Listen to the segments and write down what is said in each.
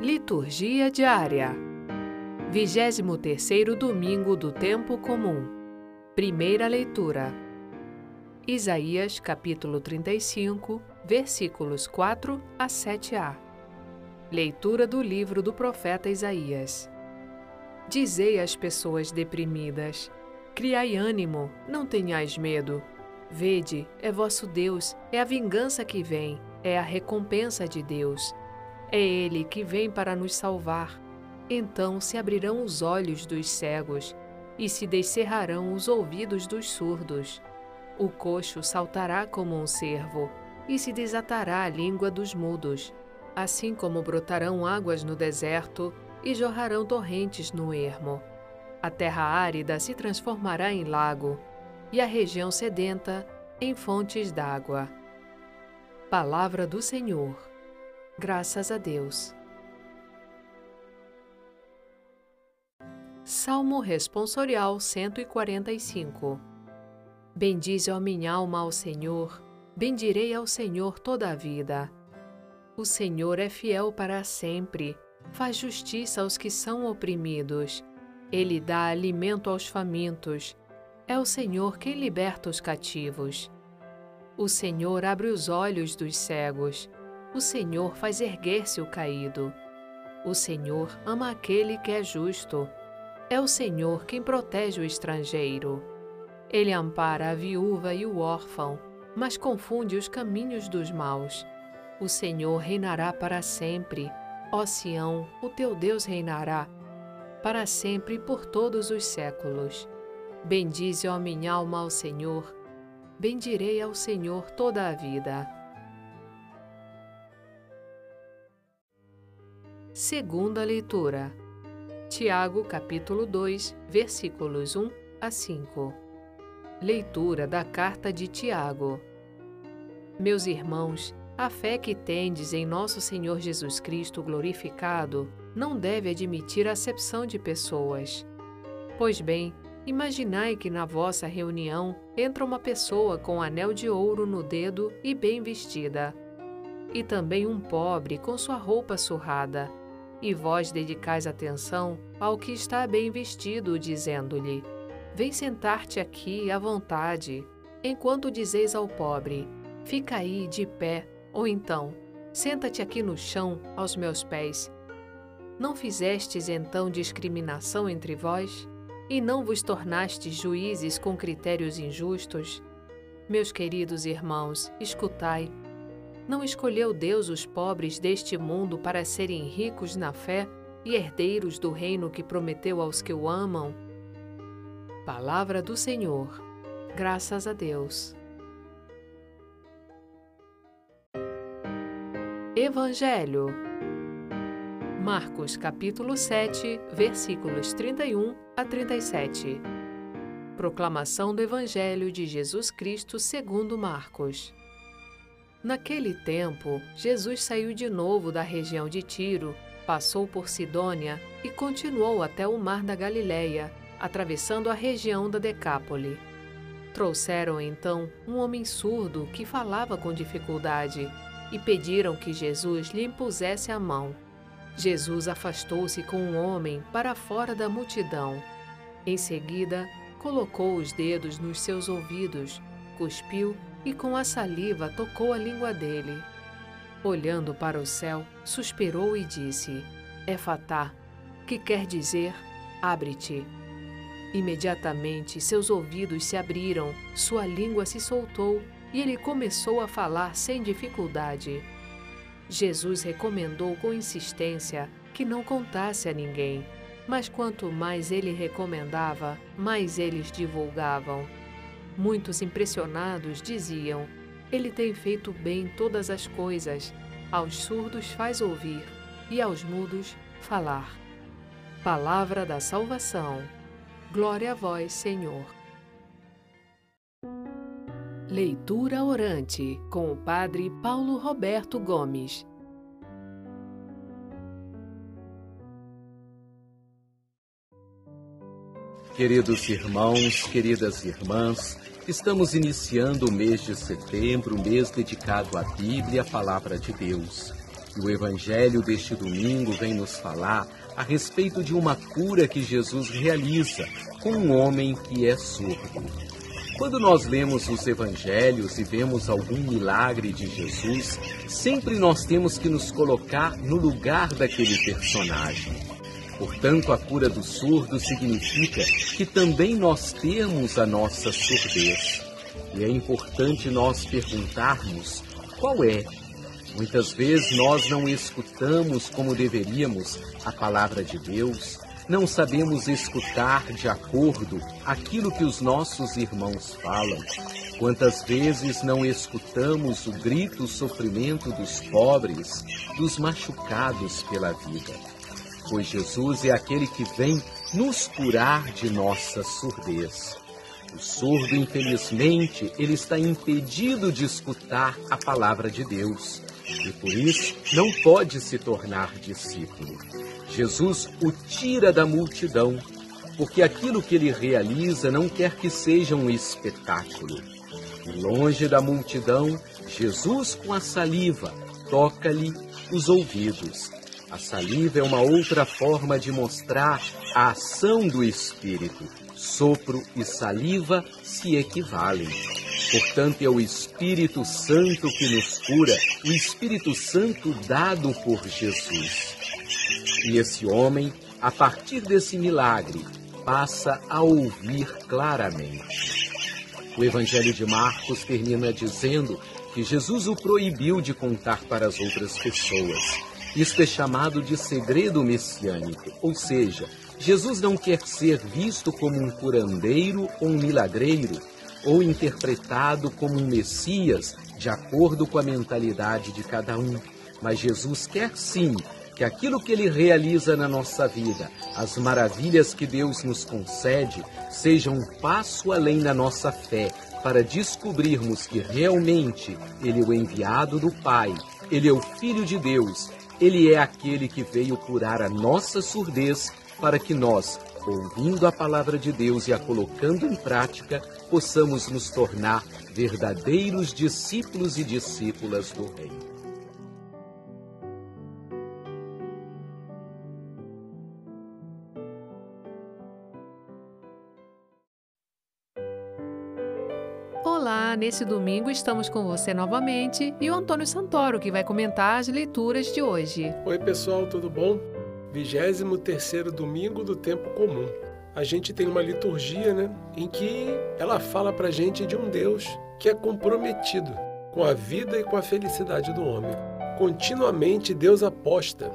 Liturgia diária. 23º domingo do tempo comum. Primeira leitura. Isaías, capítulo 35, versículos 4 a 7a. Leitura do livro do profeta Isaías. Dizei às pessoas deprimidas: Criai ânimo, não tenhais medo. Vede, é vosso Deus, é a vingança que vem, é a recompensa de Deus é Ele que vem para nos salvar. Então se abrirão os olhos dos cegos e se descerrarão os ouvidos dos surdos. O coxo saltará como um cervo e se desatará a língua dos mudos. Assim como brotarão águas no deserto e jorrarão torrentes no ermo. A terra árida se transformará em lago e a região sedenta em fontes d'água. Palavra do Senhor. Graças a Deus. Salmo Responsorial 145 Bendize, ó minha alma, ao Senhor, bendirei ao Senhor toda a vida. O Senhor é fiel para sempre, faz justiça aos que são oprimidos. Ele dá alimento aos famintos. É o Senhor quem liberta os cativos. O Senhor abre os olhos dos cegos o Senhor faz erguer-se o caído. O Senhor ama aquele que é justo. É o Senhor quem protege o estrangeiro. Ele ampara a viúva e o órfão, mas confunde os caminhos dos maus. O Senhor reinará para sempre. Ó Sião, o teu Deus reinará para sempre e por todos os séculos. Bendize, ó minha alma, ao Senhor. Bendirei ao Senhor toda a vida. Segunda leitura. Tiago, capítulo 2, versículos 1 a 5. Leitura da carta de Tiago. Meus irmãos, a fé que tendes em nosso Senhor Jesus Cristo glorificado não deve admitir acepção de pessoas. Pois bem, imaginai que na vossa reunião entra uma pessoa com anel de ouro no dedo e bem vestida, e também um pobre com sua roupa surrada e vós dedicais atenção ao que está bem vestido, dizendo-lhe: Vem sentar-te aqui à vontade, enquanto dizeis ao pobre: Fica aí de pé, ou então, senta-te aqui no chão aos meus pés. Não fizestes então discriminação entre vós? E não vos tornastes juízes com critérios injustos? Meus queridos irmãos, escutai não escolheu Deus os pobres deste mundo para serem ricos na fé e herdeiros do reino que prometeu aos que o amam? Palavra do Senhor. Graças a Deus. Evangelho. Marcos capítulo 7, versículos 31 a 37. Proclamação do Evangelho de Jesus Cristo segundo Marcos. Naquele tempo, Jesus saiu de novo da região de Tiro, passou por Sidônia e continuou até o mar da Galileia, atravessando a região da Decápole. Trouxeram então um homem surdo que falava com dificuldade e pediram que Jesus lhe impusesse a mão. Jesus afastou-se com o homem para fora da multidão. Em seguida, colocou os dedos nos seus ouvidos, cuspiu e com a saliva tocou a língua dele. Olhando para o céu, suspirou e disse: Efatá, que quer dizer, abre-te. Imediatamente seus ouvidos se abriram, sua língua se soltou e ele começou a falar sem dificuldade. Jesus recomendou com insistência que não contasse a ninguém, mas quanto mais ele recomendava, mais eles divulgavam. Muitos impressionados diziam: Ele tem feito bem todas as coisas, aos surdos faz ouvir e aos mudos falar. Palavra da salvação. Glória a vós, Senhor. Leitura orante com o Padre Paulo Roberto Gomes. Queridos irmãos, queridas irmãs, Estamos iniciando o mês de setembro, mês dedicado à Bíblia, a palavra de Deus. E o evangelho deste domingo vem nos falar a respeito de uma cura que Jesus realiza com um homem que é surdo. Quando nós lemos os evangelhos e vemos algum milagre de Jesus, sempre nós temos que nos colocar no lugar daquele personagem. Portanto, a cura do surdo significa que também nós temos a nossa surdez. E é importante nós perguntarmos qual é. Muitas vezes nós não escutamos como deveríamos a palavra de Deus, não sabemos escutar de acordo aquilo que os nossos irmãos falam. Quantas vezes não escutamos o grito, o sofrimento dos pobres, dos machucados pela vida? Pois Jesus é aquele que vem nos curar de nossa surdez. O surdo, infelizmente, ele está impedido de escutar a palavra de Deus e por isso não pode se tornar discípulo. Jesus o tira da multidão, porque aquilo que ele realiza não quer que seja um espetáculo. E longe da multidão, Jesus com a saliva toca-lhe os ouvidos. A saliva é uma outra forma de mostrar a ação do Espírito. Sopro e saliva se equivalem. Portanto, é o Espírito Santo que nos cura, o Espírito Santo dado por Jesus. E esse homem, a partir desse milagre, passa a ouvir claramente. O Evangelho de Marcos termina dizendo que Jesus o proibiu de contar para as outras pessoas. Isto é chamado de segredo messiânico, ou seja, Jesus não quer ser visto como um curandeiro ou um milagreiro, ou interpretado como um Messias, de acordo com a mentalidade de cada um. Mas Jesus quer sim que aquilo que ele realiza na nossa vida, as maravilhas que Deus nos concede, sejam um passo além da nossa fé, para descobrirmos que realmente Ele é o enviado do Pai, Ele é o Filho de Deus, Ele é aquele que veio curar a nossa surdez para que nós, ouvindo a palavra de Deus e a colocando em prática, possamos nos tornar verdadeiros discípulos e discípulas do Reino. Nesse domingo estamos com você novamente e o Antônio Santoro que vai comentar as leituras de hoje. Oi, pessoal, tudo bom? 23 domingo do tempo comum. A gente tem uma liturgia, né, em que ela fala pra gente de um Deus que é comprometido com a vida e com a felicidade do homem. Continuamente Deus aposta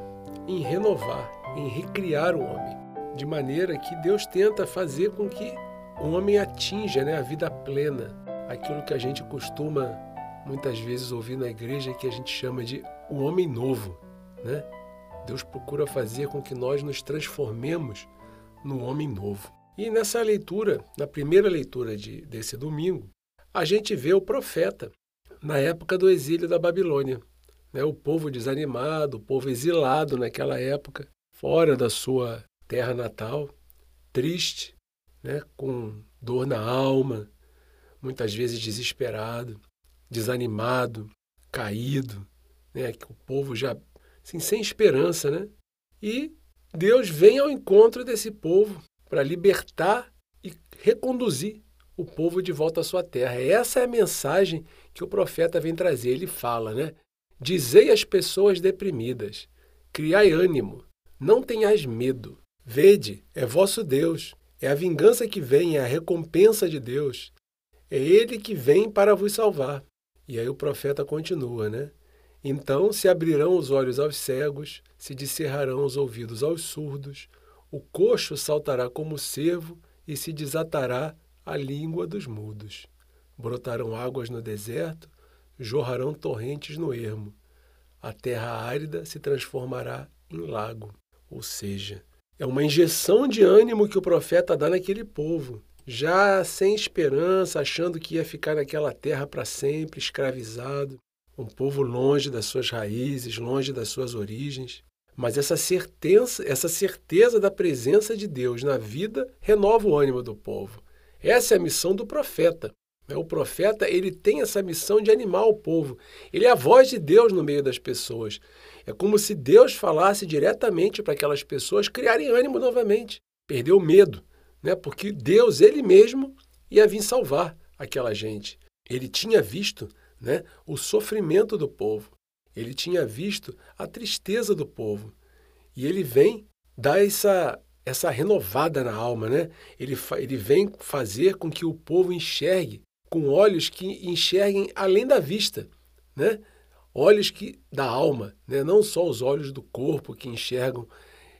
em renovar, em recriar o homem, de maneira que Deus tenta fazer com que o homem atinja né, a vida plena, aquilo que a gente costuma muitas vezes ouvir na igreja que a gente chama de o homem novo, né? Deus procura fazer com que nós nos transformemos no homem novo. E nessa leitura, na primeira leitura de, desse domingo, a gente vê o profeta na época do exílio da Babilônia. Né? O povo desanimado, o povo exilado naquela época, fora da sua terra natal, triste, né? com dor na alma, muitas vezes desesperado, desanimado, caído, né? que o povo já assim, sem esperança, né? E Deus vem ao encontro desse povo para libertar e reconduzir o povo de volta à sua terra. Essa é a mensagem que o profeta vem trazer. Ele fala, né? Dizei às pessoas deprimidas: criai ânimo, não tenhais medo. Vede, é vosso Deus, é a vingança que vem, é a recompensa de Deus. É Ele que vem para vos salvar. E aí o profeta continua, né? Então se abrirão os olhos aos cegos, se descerrarão os ouvidos aos surdos, o coxo saltará como cervo e se desatará a língua dos mudos. Brotarão águas no deserto, jorrarão torrentes no ermo. A terra árida se transformará em lago. Ou seja, é uma injeção de ânimo que o profeta dá naquele povo já sem esperança, achando que ia ficar naquela terra para sempre, escravizado, um povo longe das suas raízes, longe das suas origens. Mas essa certeza, essa certeza da presença de Deus na vida renova o ânimo do povo. Essa é a missão do profeta. Né? O profeta ele tem essa missão de animar o povo. Ele é a voz de Deus no meio das pessoas. É como se Deus falasse diretamente para aquelas pessoas criarem ânimo novamente, perder o medo, né? porque Deus, Ele mesmo, ia vir salvar aquela gente. Ele tinha visto né, o sofrimento do povo, ele tinha visto a tristeza do povo. E ele vem dar essa, essa renovada na alma, né? Ele, ele vem fazer com que o povo enxergue com olhos que enxerguem além da vista, né? Olhos que da alma, né? não só os olhos do corpo que enxergam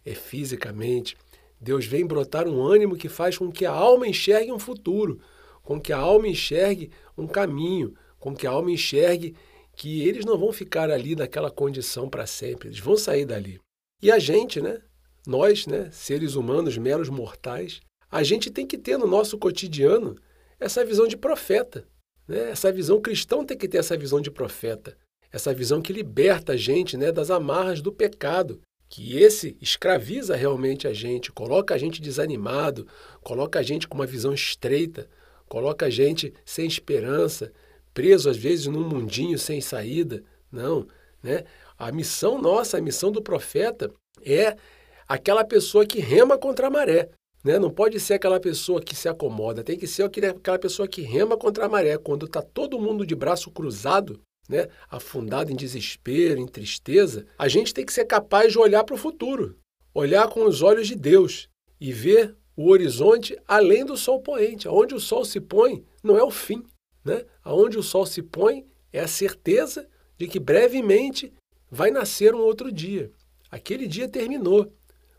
é, fisicamente. Deus vem brotar um ânimo que faz com que a alma enxergue um futuro, com que a alma enxergue um caminho, com que a alma enxergue que eles não vão ficar ali naquela condição para sempre, eles vão sair dali. E a gente, né? Nós, né, seres humanos, meros mortais, a gente tem que ter no nosso cotidiano essa visão de profeta. Né? Essa visão cristã tem que ter essa visão de profeta, essa visão que liberta a gente né, das amarras do pecado, que esse escraviza realmente a gente, coloca a gente desanimado, coloca a gente com uma visão estreita, coloca a gente sem esperança, preso às vezes num mundinho sem saída. Não, né? A missão nossa, a missão do profeta é aquela pessoa que rema contra a maré. Né? Não pode ser aquela pessoa que se acomoda, tem que ser aquela pessoa que rema contra a maré. Quando está todo mundo de braço cruzado, né? afundado em desespero, em tristeza, a gente tem que ser capaz de olhar para o futuro, olhar com os olhos de Deus e ver o horizonte além do sol poente. Onde o sol se põe não é o fim. Né? Aonde o sol se põe é a certeza de que brevemente vai nascer um outro dia. Aquele dia terminou,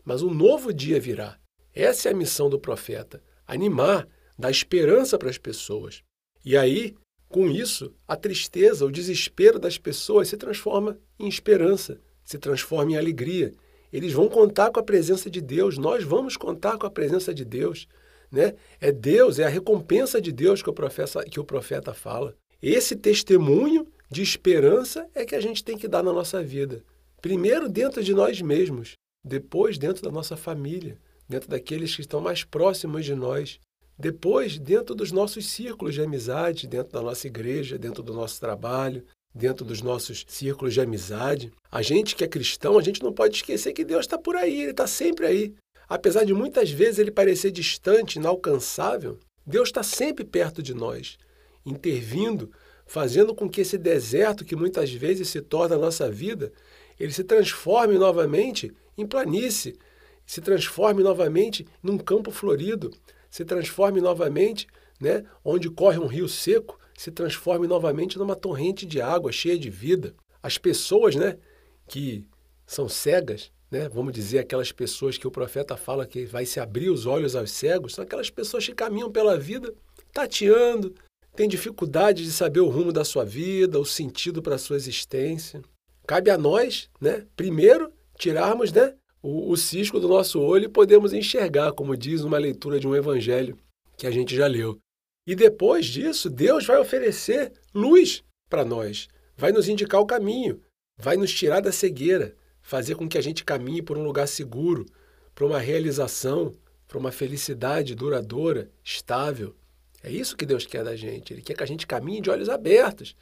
mas um novo dia virá. Essa é a missão do profeta: animar, dar esperança para as pessoas. E aí, com isso, a tristeza, o desespero das pessoas se transforma em esperança, se transforma em alegria. Eles vão contar com a presença de Deus, nós vamos contar com a presença de Deus. Né? É Deus, é a recompensa de Deus que o, profeta, que o profeta fala. Esse testemunho de esperança é que a gente tem que dar na nossa vida. Primeiro dentro de nós mesmos, depois dentro da nossa família, dentro daqueles que estão mais próximos de nós, depois dentro dos nossos círculos de amizade, dentro da nossa igreja, dentro do nosso trabalho, dentro dos nossos círculos de amizade. A gente que é cristão, a gente não pode esquecer que Deus está por aí, Ele está sempre aí. Apesar de muitas vezes ele parecer distante, inalcançável, Deus está sempre perto de nós, intervindo, fazendo com que esse deserto que muitas vezes se torna a nossa vida, ele se transforme novamente em planície, se transforme novamente num campo florido, se transforme novamente, né, onde corre um rio seco, se transforme novamente numa torrente de água cheia de vida. As pessoas, né, que são cegas, né, vamos dizer aquelas pessoas que o profeta fala que vai se abrir os olhos aos cegos, são aquelas pessoas que caminham pela vida tateando, têm dificuldade de saber o rumo da sua vida, o sentido para a sua existência. Cabe a nós, né, primeiro, tirarmos, né, o, o cisco do nosso olho e podemos enxergar, como diz uma leitura de um evangelho que a gente já leu. E depois disso, Deus vai oferecer luz para nós, vai nos indicar o caminho, vai nos tirar da cegueira, fazer com que a gente caminhe por um lugar seguro, para uma realização, para uma felicidade duradoura, estável. É isso que Deus quer da gente. Ele quer que a gente caminhe de olhos abertos,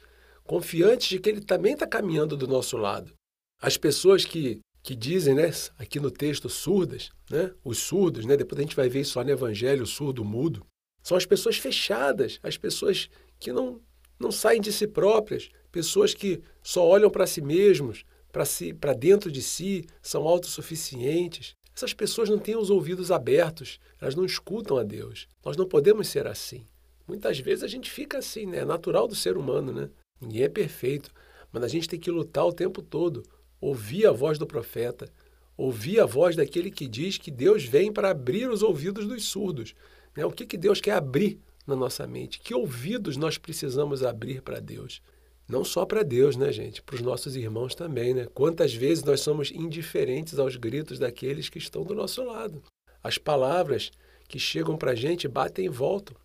confiantes de que Ele também está caminhando do nosso lado. As pessoas que que dizem, né, aqui no texto, surdas, né, os surdos, né, depois a gente vai ver isso lá no Evangelho, surdo, mudo, são as pessoas fechadas, as pessoas que não, não saem de si próprias, pessoas que só olham para si mesmos, para si, para dentro de si, são autossuficientes. Essas pessoas não têm os ouvidos abertos, elas não escutam a Deus. Nós não podemos ser assim. Muitas vezes a gente fica assim, né? É natural do ser humano, né? Ninguém é perfeito, mas a gente tem que lutar o tempo todo ouvir a voz do profeta, ouvir a voz daquele que diz que Deus vem para abrir os ouvidos dos surdos. Né? O que, que Deus quer abrir na nossa mente? Que ouvidos nós precisamos abrir para Deus? Não só para Deus, né, gente? Para os nossos irmãos também, né? Quantas vezes nós somos indiferentes aos gritos daqueles que estão do nosso lado? As palavras que chegam para a gente batem e voltam.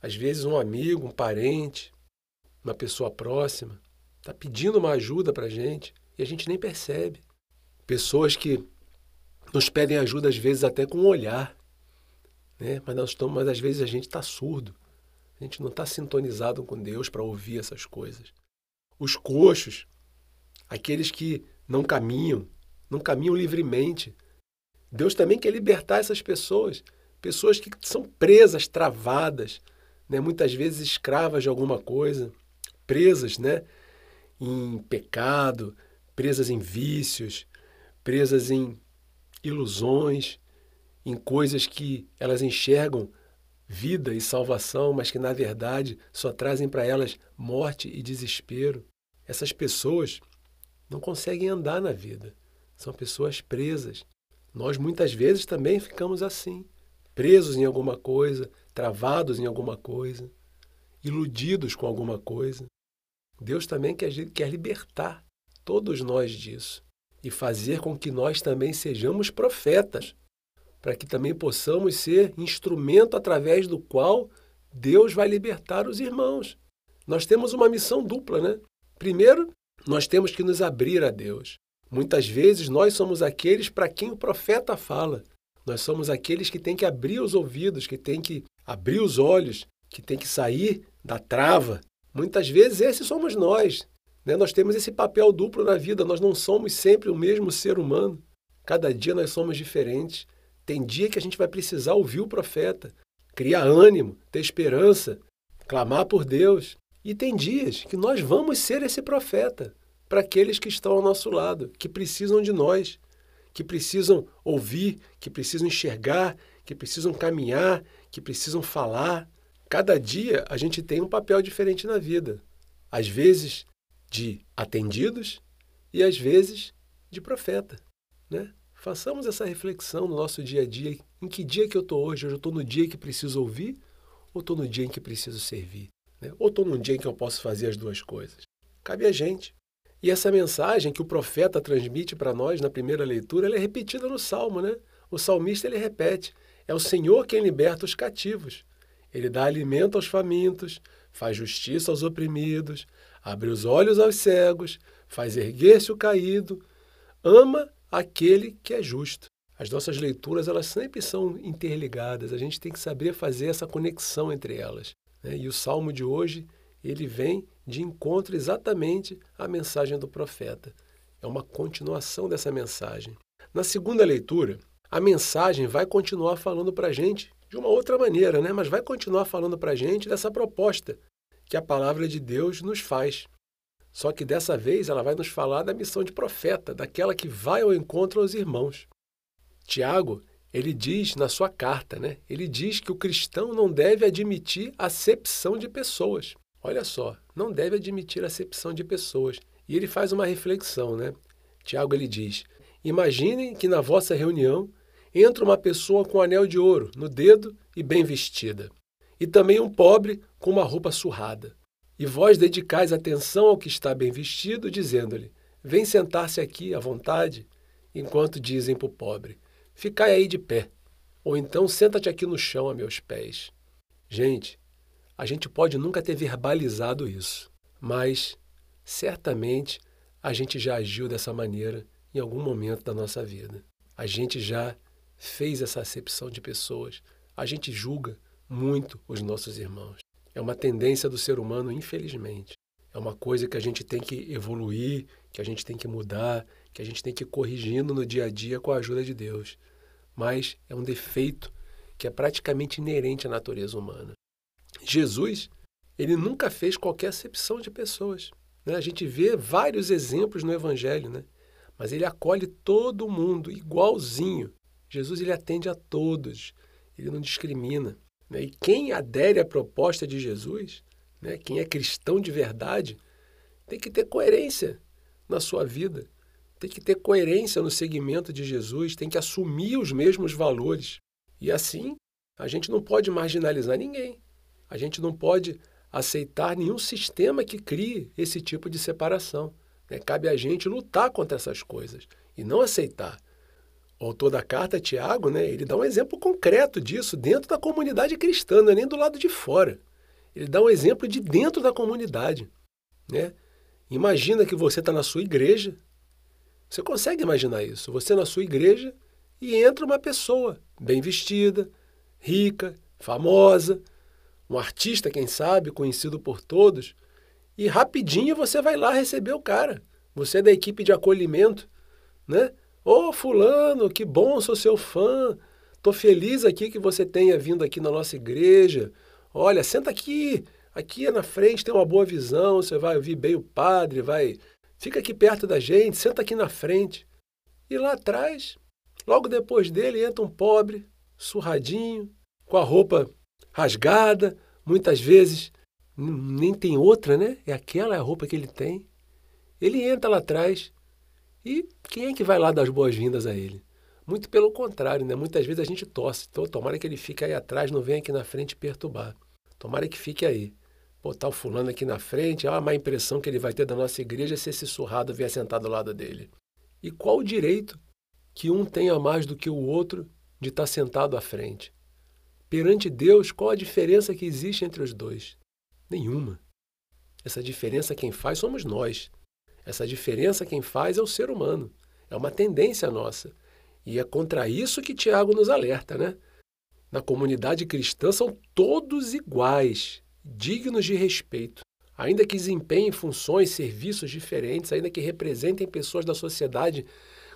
Às vezes, um amigo, um parente, uma pessoa próxima, está pedindo uma ajuda para a gente e a gente nem percebe. Pessoas que nos pedem ajuda, às vezes, até com um olhar, né? mas, nós estamos, mas às vezes a gente está surdo. A gente não está sintonizado com Deus para ouvir essas coisas. Os coxos, aqueles que não caminham, não caminham livremente. Deus também quer libertar essas pessoas, pessoas que são presas, travadas, né? muitas vezes escravas de alguma coisa, presas né? em pecado, presas em vícios, presas em ilusões, em coisas que elas enxergam vida e salvação, mas que na verdade só trazem para elas morte e desespero. Essas pessoas não conseguem andar na vida. São pessoas presas. Nós muitas vezes também ficamos assim, presos em alguma coisa, travados em alguma coisa, iludidos com alguma coisa. Deus também quer, quer libertar todos nós disso e fazer com que nós também sejamos profetas, para que também possamos ser instrumento através do qual Deus vai libertar os irmãos. Nós temos uma missão dupla, né? Primeiro, nós temos que nos abrir a Deus. Muitas vezes nós somos aqueles para quem o profeta fala. Nós somos aqueles que têm que abrir os ouvidos, que têm que abrir os olhos, que têm que sair da trava. Muitas vezes esses somos nós. Né? Nós temos esse papel duplo na vida, nós não somos sempre o mesmo ser humano. Cada dia nós somos diferentes. Tem dia que a gente vai precisar ouvir o profeta, criar ânimo, ter esperança, clamar por Deus. E tem dias que nós vamos ser esse profeta para aqueles que estão ao nosso lado, que precisam de nós, que precisam ouvir, que precisam enxergar, que precisam caminhar, que precisam falar. Cada dia a gente tem um papel diferente na vida. Às vezes de atendidos e às vezes de profeta, né? Façamos essa reflexão no nosso dia a dia. Em que dia que eu estou hoje? Hoje eu estou no dia que preciso ouvir ou estou no dia em que preciso servir? Né? Ou estou num dia em que eu posso fazer as duas coisas? Cabe a gente. E essa mensagem que o profeta transmite para nós na primeira leitura, ela é repetida no Salmo, né? O salmista ele repete: é o Senhor quem liberta os cativos. Ele dá alimento aos famintos, faz justiça aos oprimidos, abre os olhos aos cegos, faz erguer-se o caído, ama aquele que é justo. As nossas leituras elas sempre são interligadas, a gente tem que saber fazer essa conexão entre elas. Né? E o salmo de hoje ele vem de encontro exatamente à mensagem do profeta. É uma continuação dessa mensagem. Na segunda leitura, a mensagem vai continuar falando para a gente de uma outra maneira, né? mas vai continuar falando para a gente dessa proposta que a palavra de Deus nos faz. Só que dessa vez ela vai nos falar da missão de profeta, daquela que vai ao encontro aos irmãos. Tiago, ele diz na sua carta, né? Ele diz que o cristão não deve admitir acepção de pessoas. Olha só, não deve admitir acepção de pessoas. E ele faz uma reflexão, né? Tiago ele diz: Imaginem que na vossa reunião entra uma pessoa com um anel de ouro no dedo e bem vestida e também um pobre com uma roupa surrada. E vós dedicais atenção ao que está bem vestido, dizendo-lhe: Vem sentar-se aqui à vontade, enquanto dizem para o pobre: Ficai aí de pé, ou então senta-te aqui no chão a meus pés. Gente, a gente pode nunca ter verbalizado isso, mas certamente a gente já agiu dessa maneira em algum momento da nossa vida. A gente já fez essa acepção de pessoas, a gente julga, muito os nossos irmãos. É uma tendência do ser humano, infelizmente. É uma coisa que a gente tem que evoluir, que a gente tem que mudar, que a gente tem que ir corrigindo no dia a dia com a ajuda de Deus. Mas é um defeito que é praticamente inerente à natureza humana. Jesus, ele nunca fez qualquer acepção de pessoas. Né? A gente vê vários exemplos no Evangelho, né? mas ele acolhe todo mundo igualzinho. Jesus ele atende a todos, ele não discrimina. Né? E quem adere à proposta de Jesus, né? quem é cristão de verdade, tem que ter coerência na sua vida, tem que ter coerência no segmento de Jesus, tem que assumir os mesmos valores. E assim, a gente não pode marginalizar ninguém, a gente não pode aceitar nenhum sistema que crie esse tipo de separação. Né? Cabe a gente lutar contra essas coisas e não aceitar. O autor da carta, Tiago, né, ele dá um exemplo concreto disso dentro da comunidade cristã, não é nem do lado de fora. Ele dá um exemplo de dentro da comunidade. Né? Imagina que você está na sua igreja. Você consegue imaginar isso? Você na sua igreja e entra uma pessoa bem vestida, rica, famosa, um artista, quem sabe, conhecido por todos, e rapidinho você vai lá receber o cara. Você é da equipe de acolhimento, né? Ô, oh, fulano, que bom, sou seu fã. Tô feliz aqui que você tenha vindo aqui na nossa igreja. Olha, senta aqui, aqui na frente tem uma boa visão, você vai ouvir bem o padre, vai, fica aqui perto da gente, senta aqui na frente. E lá atrás, logo depois dele entra um pobre, surradinho, com a roupa rasgada, muitas vezes nem tem outra, né? É aquela a roupa que ele tem. Ele entra lá atrás e quem é que vai lá dar as boas-vindas a ele? Muito pelo contrário, né? Muitas vezes a gente torce. Então, tomara que ele fique aí atrás, não venha aqui na frente perturbar. Tomara que fique aí. Botar o fulano aqui na frente, ah, a má impressão que ele vai ter da nossa igreja se esse surrado vier sentado ao lado dele. E qual o direito que um tenha mais do que o outro de estar sentado à frente? Perante Deus, qual a diferença que existe entre os dois? Nenhuma. Essa diferença quem faz somos nós. Essa diferença quem faz é o ser humano. É uma tendência nossa. E é contra isso que Tiago nos alerta, né? Na comunidade cristã são todos iguais, dignos de respeito. Ainda que desempenhem funções, serviços diferentes, ainda que representem pessoas da sociedade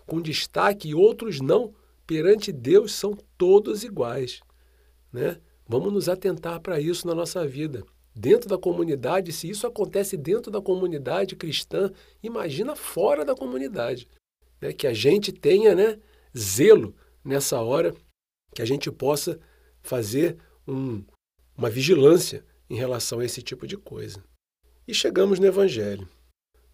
com destaque e outros não, perante Deus são todos iguais. Né? Vamos nos atentar para isso na nossa vida. Dentro da comunidade, se isso acontece dentro da comunidade cristã, imagina fora da comunidade. Né? Que a gente tenha né, zelo nessa hora, que a gente possa fazer um, uma vigilância em relação a esse tipo de coisa. E chegamos no Evangelho.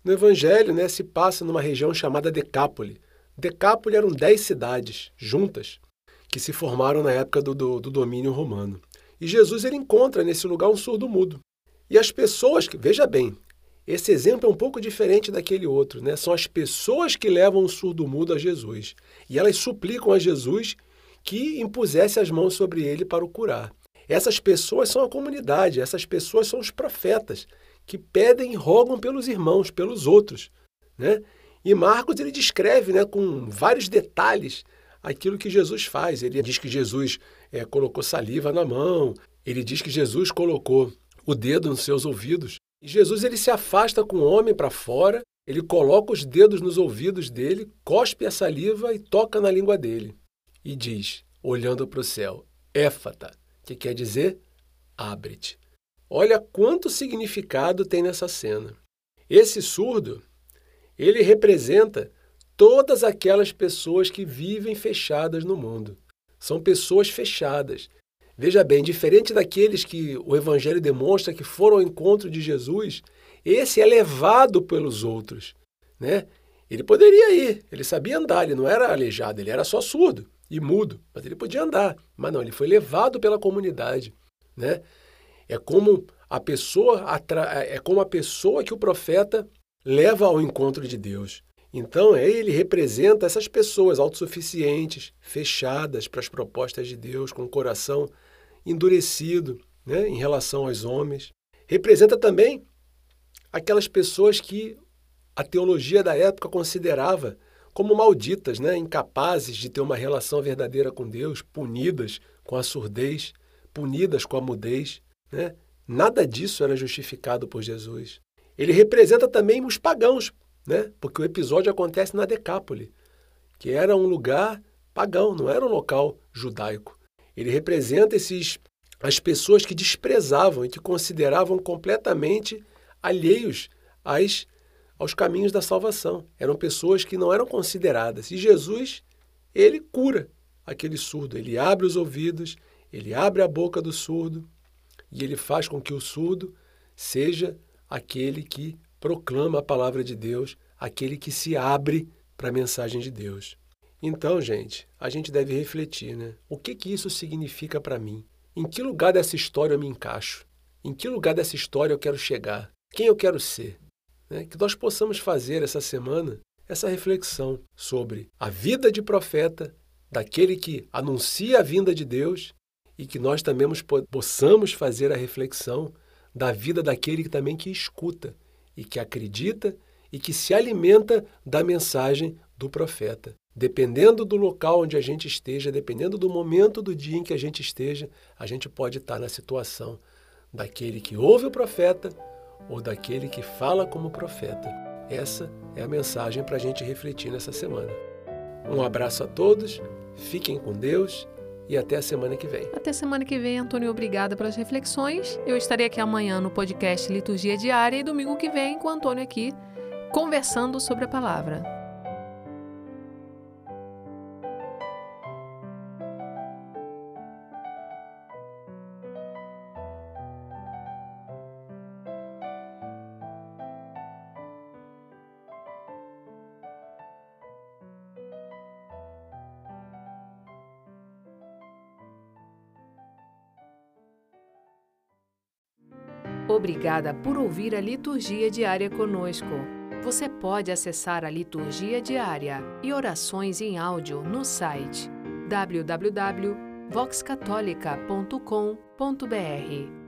No Evangelho né, se passa numa região chamada Decápole. Decápole eram dez cidades juntas que se formaram na época do, do, do domínio romano. E Jesus ele encontra nesse lugar um surdo mudo. E as pessoas, que veja bem, esse exemplo é um pouco diferente daquele outro, né? São as pessoas que levam o surdo mudo a Jesus. E elas suplicam a Jesus que impusesse as mãos sobre ele para o curar. Essas pessoas são a comunidade, essas pessoas são os profetas, que pedem e rogam pelos irmãos, pelos outros. Né? E Marcos ele descreve né, com vários detalhes aquilo que Jesus faz. Ele diz que Jesus é, colocou saliva na mão, ele diz que Jesus colocou o dedo nos seus ouvidos. E Jesus ele se afasta com o homem para fora, ele coloca os dedos nos ouvidos dele, cospe a saliva e toca na língua dele. E diz, olhando para o céu, éfata, que quer dizer abre-te. Olha quanto significado tem nessa cena. Esse surdo, ele representa todas aquelas pessoas que vivem fechadas no mundo. São pessoas fechadas. Veja bem, diferente daqueles que o Evangelho demonstra que foram ao encontro de Jesus, esse é levado pelos outros. Né? Ele poderia ir, ele sabia andar, ele não era aleijado, ele era só surdo e mudo, mas ele podia andar. Mas não, ele foi levado pela comunidade. Né? É como a pessoa é como a pessoa que o profeta leva ao encontro de Deus. Então, ele representa essas pessoas autossuficientes, fechadas para as propostas de Deus, com o coração endurecido né, em relação aos homens. Representa também aquelas pessoas que a teologia da época considerava como malditas, né, incapazes de ter uma relação verdadeira com Deus, punidas com a surdez, punidas com a mudez. Né? Nada disso era justificado por Jesus. Ele representa também os pagãos, né? porque o episódio acontece na Decápole, que era um lugar pagão, não era um local judaico. Ele representa esses as pessoas que desprezavam e que consideravam completamente alheios às, aos caminhos da salvação. Eram pessoas que não eram consideradas. E Jesus, ele cura aquele surdo, ele abre os ouvidos, ele abre a boca do surdo e ele faz com que o surdo seja aquele que proclama a palavra de Deus, aquele que se abre para a mensagem de Deus. Então, gente, a gente deve refletir, né? O que que isso significa para mim? Em que lugar dessa história eu me encaixo? Em que lugar dessa história eu quero chegar? Quem eu quero ser? Né? Que nós possamos fazer essa semana essa reflexão sobre a vida de profeta, daquele que anuncia a vinda de Deus, e que nós também possamos fazer a reflexão da vida daquele que também que escuta e que acredita e que se alimenta da mensagem do profeta. Dependendo do local onde a gente esteja, dependendo do momento do dia em que a gente esteja, a gente pode estar na situação daquele que ouve o profeta ou daquele que fala como profeta? Essa é a mensagem para a gente refletir nessa semana. Um abraço a todos, fiquem com Deus e até a semana que vem. Até semana que vem, Antônio. Obrigada pelas reflexões. Eu estarei aqui amanhã no podcast Liturgia Diária e domingo que vem com o Antônio aqui conversando sobre a palavra. Obrigada por ouvir a liturgia diária conosco. Você pode acessar a liturgia diária e orações em áudio no site www.voxcatolica.com.br.